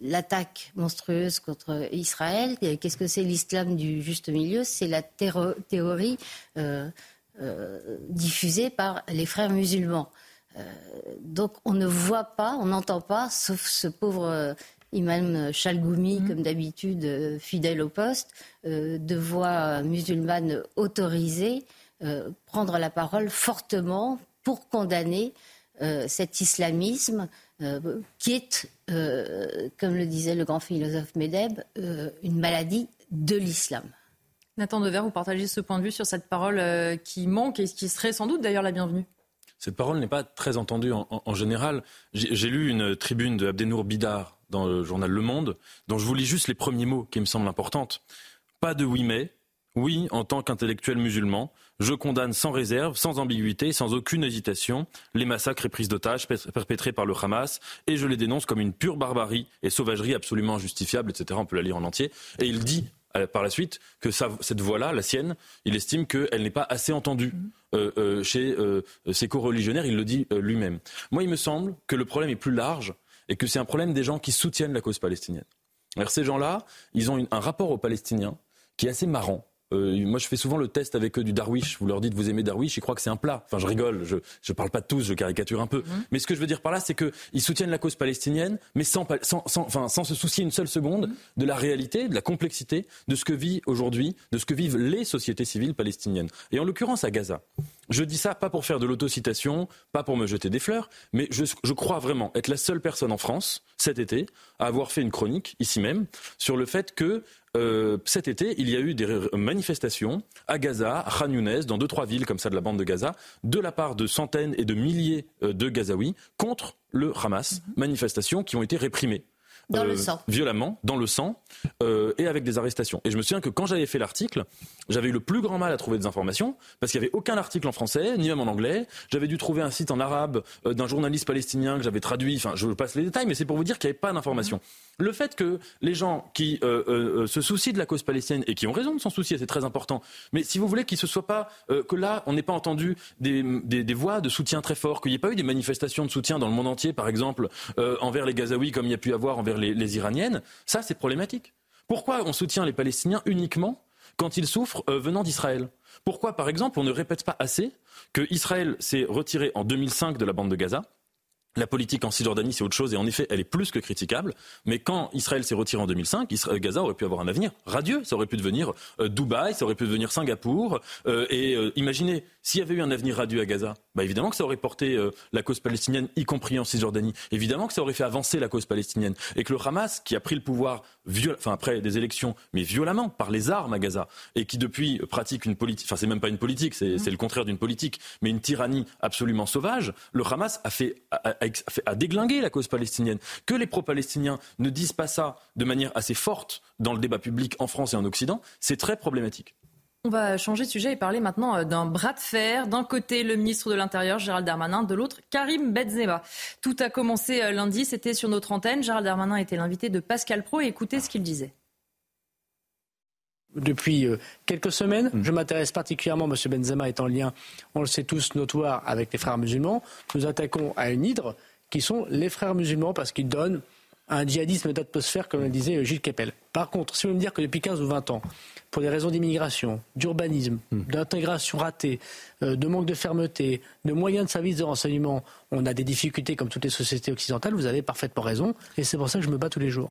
l'attaque monstrueuse contre Israël. Qu'est-ce que c'est l'islam du juste milieu? C'est la théorie euh, euh, diffusée par les frères musulmans. Euh, donc on ne voit pas, on n'entend pas, sauf ce pauvre imam Chalgoumi, mm. comme d'habitude, fidèle au poste, de voix musulmane autorisée, prendre la parole fortement pour condamner cet islamisme euh, qui est, euh, comme le disait le grand philosophe Medeb, euh, une maladie de l'islam. Nathan Dever, vous partagez ce point de vue sur cette parole qui manque et qui serait sans doute d'ailleurs la bienvenue Cette parole n'est pas très entendue en, général. J'ai lu une tribune de Abdenour Bidar dans le journal Le Monde, dont je vous lis juste les premiers mots qui me semblent importants. Pas de oui mais, oui, en tant qu'intellectuel musulman, je condamne sans réserve, sans ambiguïté, sans aucune hésitation les massacres et prises d'otages perpétrés par le Hamas et je les dénonce comme une pure barbarie et sauvagerie absolument injustifiable, etc. On peut la lire en entier. Et il dit euh, par la suite que cette voix-là, la sienne, il estime qu'elle n'est pas assez entendue euh, euh, chez ses co-religionnaires. Il le dit lui-même. Moi, il me semble que le problème est plus large et que c'est un problème des gens qui soutiennent la cause palestinienne. Alors, ces gens-là, ils ont un rapport aux Palestiniens qui est assez marrant. Euh, moi, je fais souvent le test avec eux du Darwish. Vous leur dites, vous aimez Darwish, ils croient que c'est un plat. Enfin, je rigole, je ne parle pas de tous, je caricature un peu. Mhm. Mais ce que je veux dire par là, c'est qu'ils soutiennent la cause palestinienne, mais sans, sans, enfin, sans se soucier une seule seconde mhm. de la réalité, de la complexité de ce que vit aujourd'hui, de ce que vivent les sociétés civiles palestiniennes. Et en l'occurrence à Gaza. Je dis ça pas pour faire de l'autocitation, pas pour me jeter des fleurs, mais je, je, crois vraiment être la seule personne en France, cet été, à avoir fait une chronique, ici même, sur le fait que euh, cet été, il y a eu des manifestations à Gaza, à Khan Younes, dans deux, trois villes comme ça de la bande de Gaza, de la part de centaines et de milliers euh, de Gazaouis contre le Hamas. Mhm. Manifestations qui ont été réprimées. Dans le euh, sang. Violemment, dans le sang, euh, et avec des arrestations. Et je me souviens que quand j'avais fait l'article, j'avais eu le plus grand mal à trouver des informations, parce qu'il n'y avait aucun article en français, ni même en anglais. J'avais dû trouver un site en arabe euh, d'un journaliste palestinien que j'avais traduit. Enfin, je passe les détails, mais c'est pour vous dire qu'il n'y avait pas d'informations. Le fait que les gens qui se soucient de la cause palestinienne, et qui ont raison de s'en soucier, c'est très important, mais si vous voulez qu'il ne soit pas, que là, on n'ait pas entendu des, des, des, voix de soutien très forts, qu'il n'y ait pas eu des manifestations de soutien dans le monde entier, par exemple, envers les Gazaouis, comme il y a pu avoir envers les, Iraniennes, ça c'est problématique. Pourquoi on soutient les Palestiniens uniquement quand ils souffrent euh, venant d'Israël? Pourquoi, par exemple, on ne répète pas assez que Israël s'est retiré en 2005 de la bande de Gaza la politique en Cisjordanie, c'est autre chose, et en effet, elle est plus que critiquable. Mais quand Israël s'est retiré en 2005, Gaza aurait pu avoir un avenir radieux. Ça aurait pu devenir euh, Dubaï, ça aurait pu devenir Singapour. Euh, et euh, imaginez, s'il y avait eu un avenir radieux à Gaza, bah évidemment que ça aurait porté la cause palestinienne, y compris en Cisjordanie. Évidemment que ça aurait fait avancer la cause palestinienne. Et que le Hamas, qui a pris le pouvoir, enfin après des élections, mais violemment, par les armes à Gaza, et qui depuis pratique une politique, enfin c'est même pas une politique, c'est le contraire d'une politique, mais une tyrannie absolument sauvage, le Hamas a fait à, déglinguer la cause palestinienne. Que les pro-palestiniens ne disent pas ça de manière assez forte dans le débat public en France et en Occident, c'est très problématique. On va changer de sujet et parler maintenant euh, d'un bras de fer. D'un côté, le ministre de l'Intérieur, Gérald Darmanin, de l'autre, Karim Benzema. Tout a commencé euh, lundi, c'était sur notre antenne. Gérald Darmanin était l'invité de Pascal Pro et écoutez ce qu'il disait depuis euh, quelques semaines. Mm. Je m'intéresse particulièrement, M. Benzema est en lien, on le sait tous, notoire avec les frères musulmans. Nous attaquons à une hydre qui sont les frères musulmans parce qu'ils donnent un djihadisme d'atmosphère, comme le disait Gilles Kepel. Par contre, si vous me dire que depuis 15 ou 20 ans, pour des raisons d'immigration, d'urbanisme, hmm. d'intégration ratée, euh, de manque de fermeté, de moyens de services de renseignement, on a des difficultés comme toutes les sociétés occidentales, vous avez parfaitement raison, et c'est pour ça que je me bats tous les jours.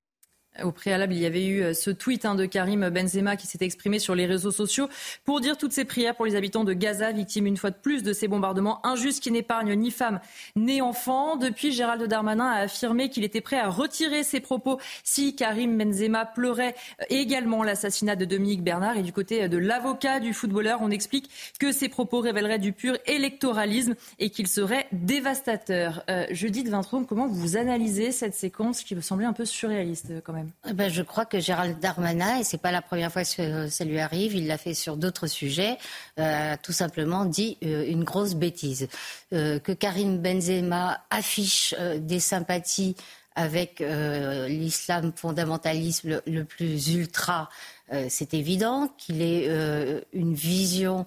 Au préalable, il y avait eu euh, ce tweet hein, de Karim Benzema qui s'est exprimé sur les réseaux sociaux pour dire toutes ses prières pour les habitants de Gaza, victimes une fois de plus de ces bombardements injustes qui n'épargnent ni femmes ni enfants. Depuis, Gérald Darmanin a affirmé qu'il était prêt à retirer ses propos si Karim Benzema pleurait également l'assassinat de Dominique Bernard. Et du côté de l'avocat du footballeur, on explique que ces propos révéleraient du pur électoralisme et qu'ils seraient dévastateurs. Euh, Judith Vintraume, comment vous analysez cette séquence qui me semblait un peu surréaliste quand même eh ben, je crois que Gérald Darmanin, et c'est pas la première fois que ça lui arrive, il l'a fait sur d'autres sujets, euh, tout simplement dit euh, une grosse bêtise. Euh, que Karim Benzema affiche des sympathies avec l'islam fondamentalisme le, plus ultra, c'est évident qu'il ait une vision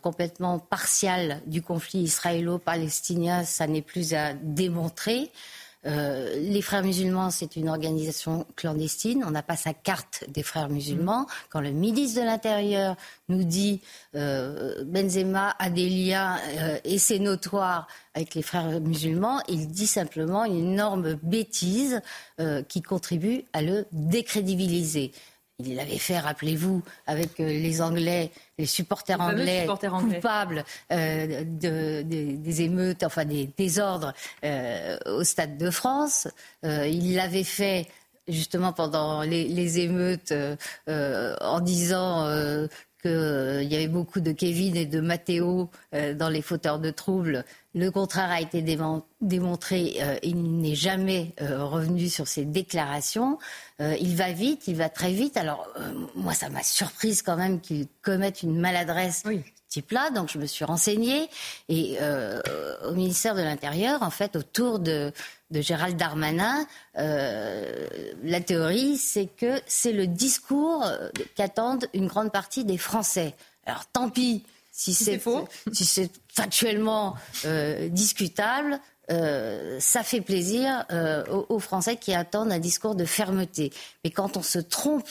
complètement partiale du conflit israélo-palestinien, ça n'est plus à démontrer. Euh, les frères musulmans, c'est une organisation clandestine. On n'a pas sa carte des frères musulmans. Quand le ministre de l'Intérieur nous dit euh, Benzema a des liens euh, et c'est notoire avec les frères musulmans, il dit simplement une énorme bêtise qui contribue à le décrédibiliser. Il l'avait fait, rappelez-vous, avec euh, les Anglais, les supporters anglais, coupables euh, des émeutes, enfin des désordres euh, au Stade de France. il l'avait fait justement pendant les, émeutes en disant qu'il y avait beaucoup de Kevin et de Matteo dans les fauteurs de troubles. Le contraire a été démontré. il n'est jamais revenu sur ses déclarations. Euh, il va vite, il va très vite. Alors, euh, moi, ça m'a surprise quand même qu'il commette une maladresse oui. type-là. Donc, je me suis renseignée. Et euh, au ministère de l'Intérieur, en fait, autour de, de Gérald Darmanin, la théorie, c'est que c'est le discours qu'attendent une grande partie des Français. Alors, tant pis si c'est faux, si c'est factuellement discutable. Euh, ça fait plaisir euh, aux, Français qui attendent un discours de fermeté. Mais quand on se trompe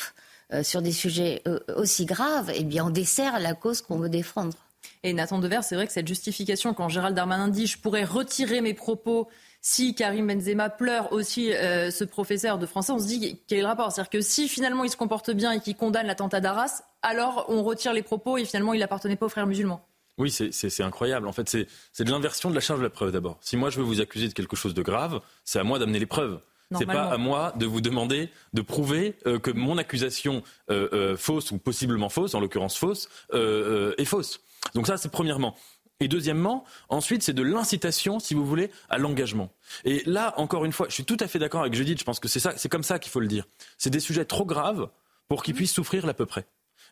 euh, sur des sujets aussi graves, eh bien, on dessert la cause qu'on veut défendre. Et Nathan Dever, c'est vrai que cette justification, quand Gérald Darmanin dit je pourrais retirer mes propos si Karim Benzema pleure aussi ce professeur de français, on se dit quel est le rapport? C'est-à-dire que si finalement il se comporte bien et qu'il condamne l'attentat d'Arras, alors on retire les propos et finalement il n'appartenait pas aux frères musulmans. Oui, c'est incroyable. En fait, c'est de l'inversion de la charge de la preuve d'abord. Si moi je veux vous accuser de quelque chose de grave, c'est à moi d'amener les preuves. C'est pas à moi de vous demander de prouver euh, que mon accusation euh, euh, fausse ou possiblement fausse, en l'occurrence fausse, est fausse. Donc ça, c'est premièrement. Et deuxièmement, ensuite, c'est de l'incitation, si vous voulez, à l'engagement. Et là, encore une fois, je suis tout à fait d'accord avec Judith. Je pense que c'est ça, c'est comme ça qu'il faut le dire. C'est des sujets trop graves pour qu'ils puissent souffrir l'à peu près.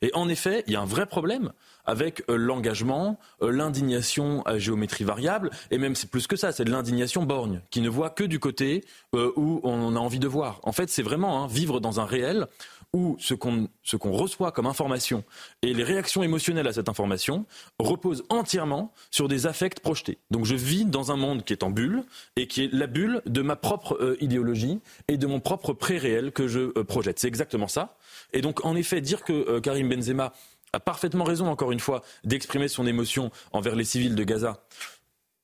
Et en effet, il y a un vrai problème avec euh, l'engagement, euh, l'indignation à géométrie variable, et même c'est plus que ça, c'est de l'indignation borgne, qui ne voit que du côté euh, où on a envie de voir. En fait, c'est vraiment hein, vivre dans un réel où ce qu'on reçoit comme information et les réactions émotionnelles à cette information reposent entièrement sur des affects projetés. Donc je vis dans un monde qui est en bulle et qui est la bulle de ma propre idéologie et de mon propre pré-réel que je projette. C'est exactement ça. Et donc en effet, dire que Karim Benzema a parfaitement raison, encore une fois, d'exprimer son émotion envers les civils de Gaza.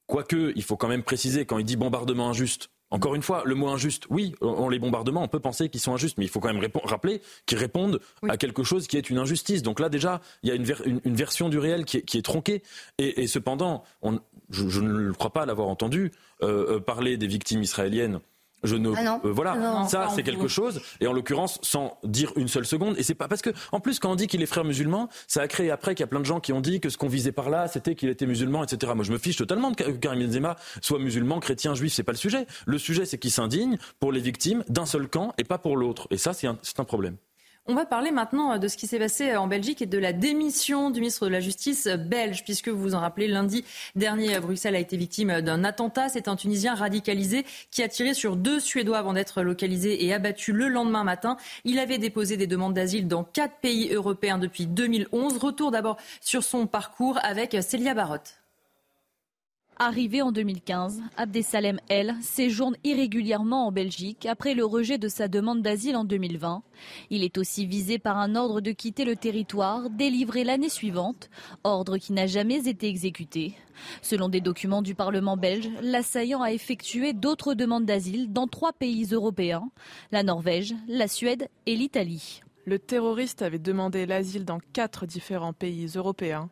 Quoique, il faut quand même préciser, quand il dit bombardement injuste, encore une fois, le mot injuste, oui, on les bombardements, on peut penser qu'ils sont injustes, mais il faut quand même rappeler qu'ils répondent à quelque chose qui est une injustice. Donc là, déjà, il y a une, version du réel qui est, tronquée. Et, cependant, je, ne crois pas l'avoir entendu euh, euh, parler des victimes israéliennes je ne, ah euh, voilà, ça c'est quelque chose. Et en l'occurrence, sans dire une seule seconde. Et c'est pas parce que, en plus, quand on dit qu'il est frère musulman, ça a créé après qu'il y a plein de gens qui ont dit que ce qu'on visait par là, c'était qu'il était musulman, etc. Moi, je me fiche totalement que Karim Benzema soit musulman, chrétien, juif. C'est pas le sujet. Le sujet, c'est qu'il s'indigne pour les victimes d'un seul camp et pas pour l'autre. Et ça, c'est un problème. On va parler maintenant euh, de ce qui s'est passé euh, en Belgique et de la démission du ministre de la Justice euh, belge, puisque vous vous en rappelez, lundi dernier, Bruxelles a été victime d'un attentat. C'est un Tunisien radicalisé qui a tiré sur deux Suédois avant d'être localisé et abattu le lendemain matin. Il avait déposé des demandes d'asile dans quatre pays européens depuis 2011. Retour d'abord sur son parcours avec Célia Barotte. Arrivé en 2015, Abdesalem El séjourne irrégulièrement en Belgique après le rejet de sa demande d'asile en 2020. Il est aussi visé par un ordre de quitter le territoire délivré l'année suivante, ordre qui n'a jamais été exécuté. Selon des documents du Parlement belge, l'assaillant a effectué d'autres demandes d'asile dans trois pays européens, la Norvège, la Suède et l'Italie. Le terroriste avait demandé l'asile dans quatre différents pays européens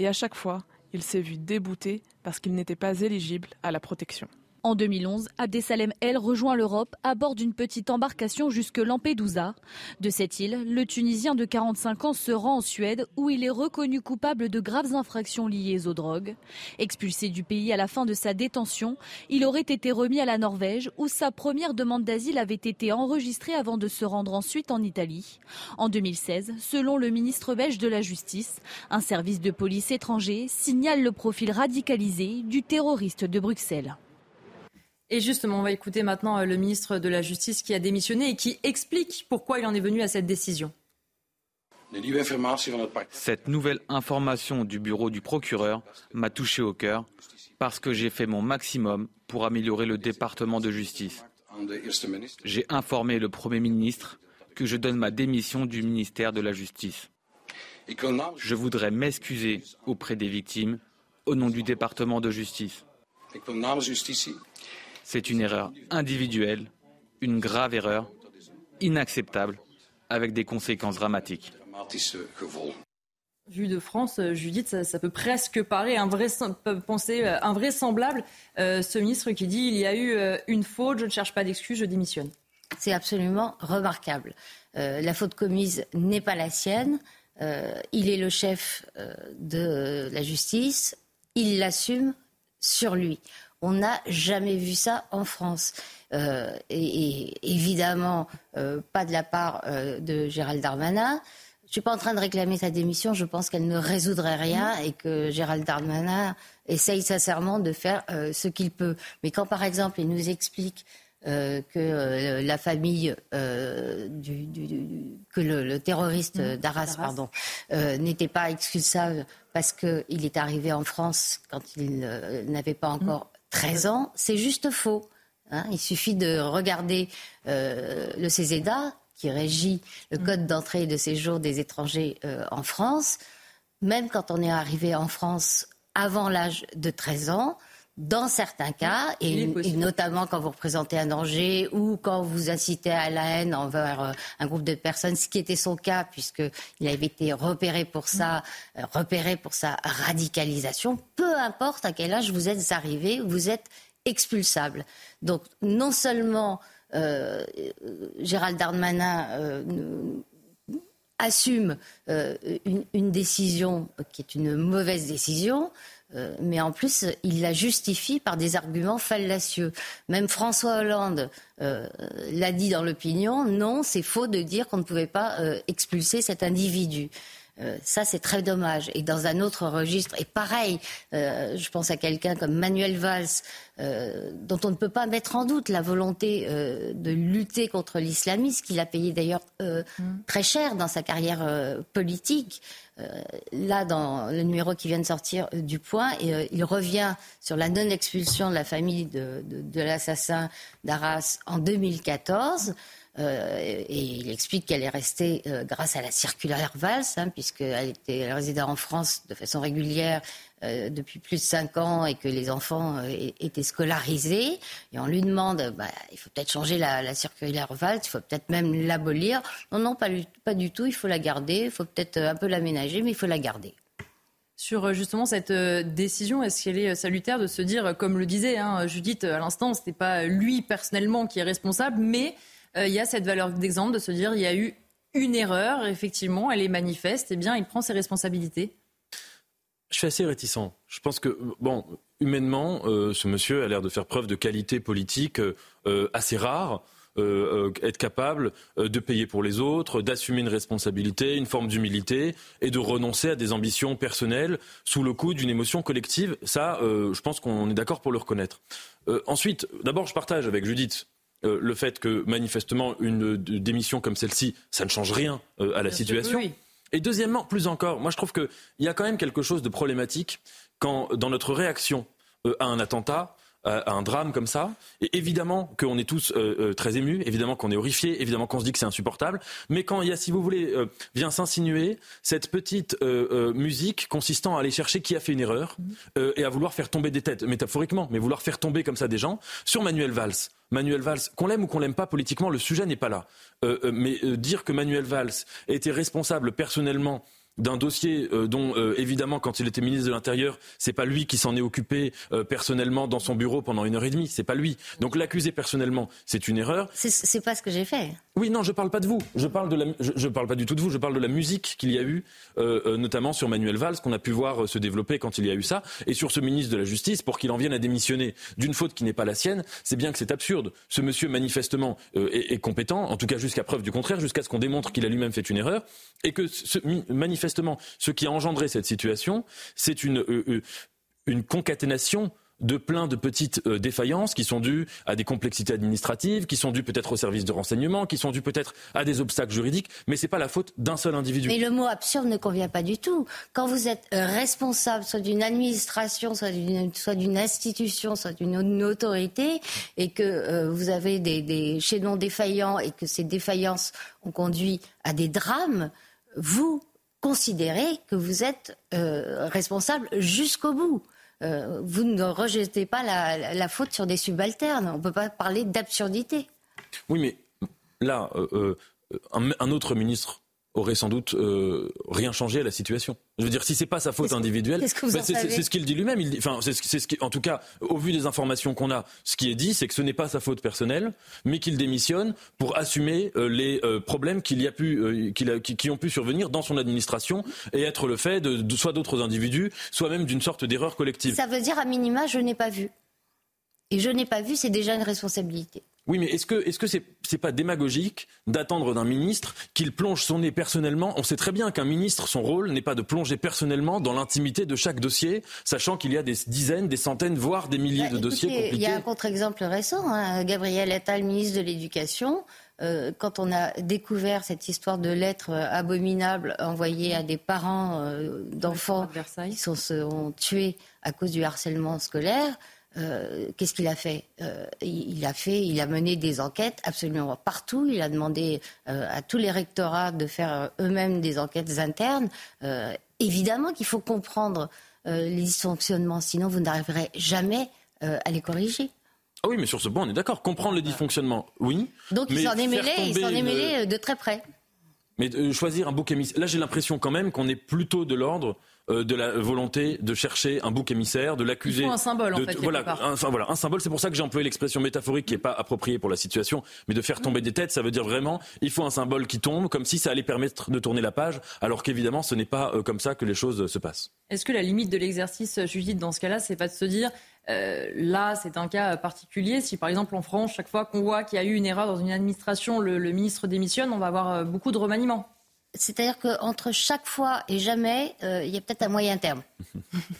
et à chaque fois, il s'est vu débouté parce qu'il n'était pas éligible à la protection. En 2011, Abdesalem El rejoint l'Europe à bord d'une petite embarcation jusque Lampedusa. De cette île, le Tunisien de 45 ans se rend en Suède où il est reconnu coupable de graves infractions liées aux drogues. Expulsé du pays à la fin de sa détention, il aurait été remis à la Norvège où sa première demande d'asile avait été enregistrée avant de se rendre ensuite en Italie. En 2016, selon le ministre belge de la Justice, un service de police étranger signale le profil radicalisé du terroriste de Bruxelles. Et justement, on va écouter maintenant euh, le ministre de la Justice qui a démissionné et qui explique pourquoi il en est venu à cette décision. Cette nouvelle information du bureau du procureur m'a touché au cœur parce que j'ai fait mon maximum pour améliorer le département de justice. J'ai informé le Premier ministre que je donne ma démission du ministère de la Justice. Je voudrais m'excuser auprès des victimes au nom du département de justice. C'est une erreur individuelle, une grave erreur, inacceptable, avec des conséquences dramatiques. Vu de France, euh, Judith, ça, peut presque paraître penser euh, invraisemblable. Euh, ce ministre qui dit il y a eu une faute, je ne cherche pas d'excuses, je démissionne. C'est absolument remarquable. la faute commise n'est pas la sienne. il est le chef de la justice. Il l'assume sur lui. On n'a jamais vu ça en France. Euh, et, évidemment, euh, pas de la part euh, de Gérald Darmanin. Je ne suis pas en train de réclamer sa démission. Je pense qu'elle ne résoudrait rien et que Gérald Darmanin essaye sincèrement de faire ce qu'il peut. Mais quand, par exemple, il nous explique que la famille du, que le, terroriste mmh. d'Arras pardon n'était pas expulsable parce qu'il est arrivé en France quand il n'avait pas encore 13 ans, c'est juste faux. Hein. il suffit de regarder euh, le CESEDA, qui régit le code mm. d'entrée et de séjour des étrangers euh, en France. Même quand on est arrivé en France avant l'âge de 13 ans, dans certains cas, et, notamment quand vous représentez un danger ou quand vous incitez à la haine envers euh, un groupe de personnes, ce qui était son cas puisqu'il avait été repéré pour ça, mm. euh, repéré pour sa radicalisation, peu importe à quel âge vous êtes arrivé, vous êtes expulsable. Donc non seulement euh, Gérald Darmanin assume une, décision qui est une mauvaise décision, euh, mais en plus, il la justifie par des arguments fallacieux. Même François Hollande euh, l'a dit dans l'opinion, non, c'est faux de dire qu'on ne pouvait pas euh, expulser cet individu. Ça, c'est très dommage. Et dans un autre registre, et pareil, je pense à quelqu'un comme Manuel Valls, dont on ne peut pas mettre en doute la volonté de lutter contre l'islamisme, qu'il a payé d'ailleurs mm. très cher dans sa carrière politique. Euh, là, dans le numéro qui vient de sortir euh, du point, et, euh, il revient sur la non-expulsion de la famille de, l'assassin d'Arras en 2014. Et il explique qu'elle est restée grâce à la circulaire Valls, hein, puisqu'elle était, résidait en France de façon régulière euh, depuis plus de cinq ans et que les enfants euh, étaient scolarisés. Et on lui demande, bah, il faut peut-être changer la, circulaire Valls, il faut peut-être même l'abolir. Non, non, pas, du tout, il faut la garder, il faut peut-être un peu l'aménager, mais il faut la garder sur justement cette euh, décision Est-ce qu'elle est salutaire de se dire, comme le disait hein, Judith à l'instant, ce n'est pas lui personnellement qui est responsable, mais il y a cette valeur d'exemple de se dire, il y a eu une erreur, effectivement, elle est manifeste, et eh bien il prend ses responsabilités je suis assez réticent. Je pense que, bon, humainement, euh, ce monsieur a l'air de faire preuve de qualité politique euh, assez rare. Euh, être capable de payer pour les autres, d'assumer une responsabilité, une forme d'humilité et de renoncer à des ambitions personnelles sous le coup d'une émotion collective. Ça, je pense qu'on est d'accord pour le reconnaître. ensuite, d'abord, je partage avec Judith le fait que manifestement une démission comme celle-ci, ça ne change rien à la situation. Et deuxièmement, plus encore, moi je trouve qu'il y a quand même quelque chose de problématique quand, dans notre réaction à un attentat à un drame comme ça. Et évidemment qu'on est tous euh, euh, très émus, évidemment qu'on est horrifiés, évidemment qu'on se dit que c'est insupportable. Mais quand il y a, si vous voulez, euh, vient s'insinuer cette petite musique consistant à aller chercher qui a fait une erreur et à vouloir faire tomber des têtes, métaphoriquement, mais vouloir faire tomber comme ça des gens, sur Manuel Valls. Manuel Valls, qu'on l'aime ou qu'on l'aime pas politiquement, le sujet n'est pas là. mais dire que Manuel Valls était responsable personnellement d'un dossier euh, dont euh, évidemment quand il était ministre de l'Intérieur, c'est pas lui qui s'en est occupé euh, personnellement dans son bureau pendant une heure et demie, c'est pas lui. Donc l'accuser personnellement, c'est une erreur. C'est pas ce que j'ai fait. Oui, non, je parle pas de vous. Je parle de la, je, parle pas du tout de vous. Je parle de la musique qu'il y a eu, notamment sur Manuel Valls, qu'on a pu voir se développer quand il y a eu ça, et sur ce ministre de la Justice pour qu'il en vienne à démissionner d'une faute qui n'est pas la sienne. C'est bien que c'est absurde. Ce monsieur manifestement est, est, compétent, en tout cas jusqu'à preuve du contraire, jusqu'à ce qu'on démontre qu'il a lui-même fait une erreur, et que ce, manifestement manifestement, ce qui a engendré cette situation, c'est une, euh, euh, concaténation de plein de petites euh, défaillances qui sont dues à des complexités administratives, qui sont dues peut-être au service de renseignement, qui sont dues peut-être à des obstacles juridiques, mais ce n'est pas la faute d'un seul individu. Mais le mot absurde ne convient pas du tout. Quand vous êtes responsable soit d'une administration, soit d'une institution, soit d'une autorité, et que vous avez des, des chaînons défaillants et que ces défaillances ont conduit à des drames, vous considérez que vous êtes euh, responsable jusqu'au bout. Euh, vous ne rejetez pas la, faute sur des subalternes. On ne peut pas parler d'absurdité. Oui, mais là, euh, un, autre ministre aurait sans doute euh, rien changé à la situation. Je veux dire, si c'est pas sa faute individuelle, bah, c'est ce qu'il dit lui-même. Enfin, c'est ce qui, en tout cas, au vu des informations qu'on a, ce qui est dit, c'est que ce n'est pas sa faute personnelle, mais qu'il démissionne pour assumer euh, les euh, problèmes qu'il y a pu, a, qui, ont pu survenir dans son administration et être le fait de, de soit d'autres individus, soit même d'une sorte d'erreur collective. Ça veut dire à minima, je n'ai pas vu. Et je n'ai pas vu, c'est déjà une responsabilité. Oui, mais est-ce que est-ce que c'est c'est pas démagogique d'attendre d'un ministre qu'il plonge son nez personnellement? On sait très bien qu'un ministre, son rôle n'est pas de plonger personnellement dans l'intimité de chaque dossier, sachant qu'il y a des dizaines, des centaines, voire des milliers bah, de dossiers compliqués. Il y a un contre-exemple récent. Hein. Gabriel Attal, ministre de l'Éducation, euh, quand on a découvert cette histoire de lettres euh, abominables envoyées à des parents euh, d'enfants qui sont, sont tués à cause du harcèlement scolaire. Euh, qu'est-ce qu'il a fait? Euh, il, a fait, il a mené des enquêtes absolument partout. Il a demandé euh, à tous les rectorats de faire eux-mêmes des enquêtes internes. évidemment qu'il faut comprendre les dysfonctionnements, sinon vous n'arriverez jamais à les corriger. Ah oui, mais sur ce point, on est d'accord. Comprendre les dysfonctionnements, oui. Donc il s'en est mêlé, il s'en est mêlé de très près. Mais choisir un bouc émissaire, là j'ai l'impression quand même qu'on est plutôt de l'ordre euh, de la volonté de chercher un bouc émissaire, de l'accuser. Il faut un symbole, en fait. Voilà, un, voilà, un symbole. C'est pour ça que j'ai employé l'expression métaphorique qui n'est pas appropriée pour la situation, mais de faire tomber des têtes, ça veut dire vraiment, il faut un symbole qui tombe, comme si ça allait permettre de tourner la page, alors qu'évidemment, ce n'est pas euh, comme ça que les choses se passent. Est-ce que la limite de l'exercice, Judith, dans ce cas-là, c'est pas de se dire, euh, là, c'est un cas particulier? Si par exemple en France, chaque fois qu'on voit qu'il y a eu une erreur dans une administration, le ministre démissionne, on va avoir beaucoup de remaniements. C'est-à-dire qu'entre chaque fois et jamais, euh, il y a peut-être un moyen terme.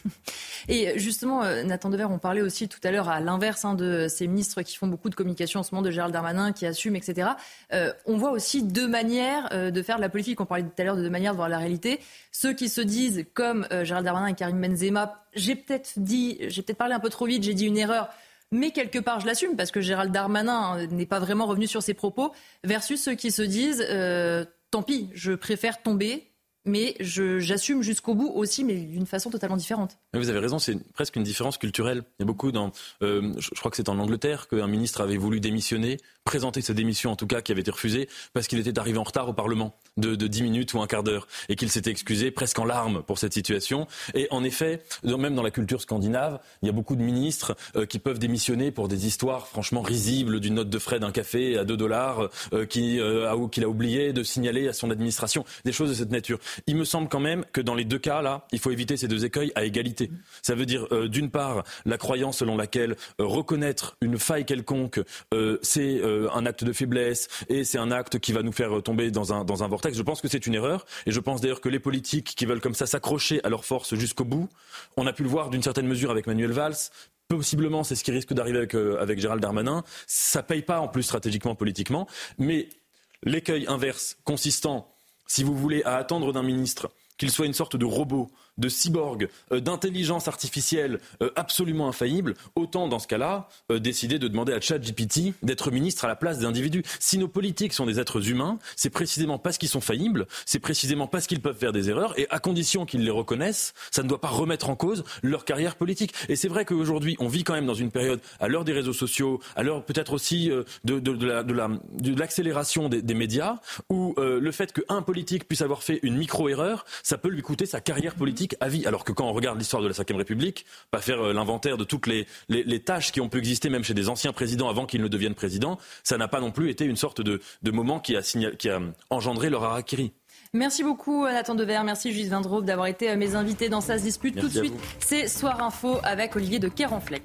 et justement, euh, Nathan Dever, on parlait aussi tout à l'heure à l'inverse hein, de ces ministres qui font beaucoup de communication en ce moment, de Gérald Darmanin, qui assume, etc. Euh, on voit aussi deux manières de faire de la politique. On parlait tout à l'heure de deux manières de voir la réalité. Ceux qui se disent, comme Gérald Darmanin et Karim Benzema, j'ai peut-être dit, j'ai peut-être parlé un peu trop vite, j'ai dit une erreur mais quelque part je l'assume parce que Gérald Darmanin hein, n'est pas vraiment revenu sur ses propos, versus ceux qui se disent tant pis, je préfère tomber, mais j'assume jusqu'au bout aussi, mais d'une façon totalement différente. Vous avez raison, c'est presque une différence culturelle. Il y a beaucoup dans, euh, je crois que c'est en Angleterre qu'un ministre avait voulu démissionner présenter sa démission, en tout cas, qui avait été refusée, parce qu'il était arrivé en retard au Parlement de, de 10 minutes ou un quart d'heure, et qu'il s'était excusé presque en larmes pour cette situation. Et en effet, même dans la culture scandinave, il y a beaucoup de ministres euh, qui peuvent démissionner pour des histoires franchement risibles, d'une note de frais d'un café à 2 dollars, euh, qu'il a oublié de signaler à son administration, des choses de cette nature. Il me semble quand même que dans les deux cas, là, il faut éviter ces deux écueils à égalité. Ça veut dire, euh, d'une part, la croyance selon laquelle reconnaître une faille quelconque, c'est euh, un acte de faiblesse et c'est un acte qui va nous faire tomber dans un, dans un vortex. Je pense que c'est une erreur et je pense d'ailleurs que les politiques qui veulent comme ça s'accrocher à leur force jusqu'au bout, on a pu le voir d'une certaine mesure avec Manuel Valls, possiblement c'est ce qui risque d'arriver avec, euh, avec Gérald Darmanin. Ça paye pas en plus stratégiquement, politiquement, mais l'écueil inverse consistant, si vous voulez, à attendre d'un ministre qu'il soit une sorte de robot, de cyborg, euh, d'intelligence artificielle euh, absolument infaillible, autant dans ce cas-là euh, décider de demander à ChatGPT d'être ministre à la place d'individus. Si nos politiques sont des êtres humains, c'est précisément parce qu'ils sont faillibles, c'est précisément parce qu'ils peuvent faire des erreurs, et à condition qu'ils les reconnaissent, ça ne doit pas remettre en cause leur carrière politique. Et c'est vrai qu'aujourd'hui, on vit quand même dans une période, à l'heure des réseaux sociaux, à l'heure peut-être aussi de, l'accélération des, des, médias, où le fait qu'un politique puisse avoir fait une micro-erreur, ça peut lui coûter sa carrière politique à vie. Alors que quand on regarde l'histoire de la Ve République, pas faire euh, l'inventaire de toutes les, les, tâches qui ont pu exister même chez des anciens présidents avant qu'ils ne deviennent présidents, ça n'a pas non plus été une sorte de, de moment qui a, qui a engendré leur harakiri. Merci beaucoup Nathan Dever, merci Juste Vindrove d'avoir été euh, mes invités dans sa dispute. Tout de suite, c'est Soir Info avec Olivier de Kerenfleck.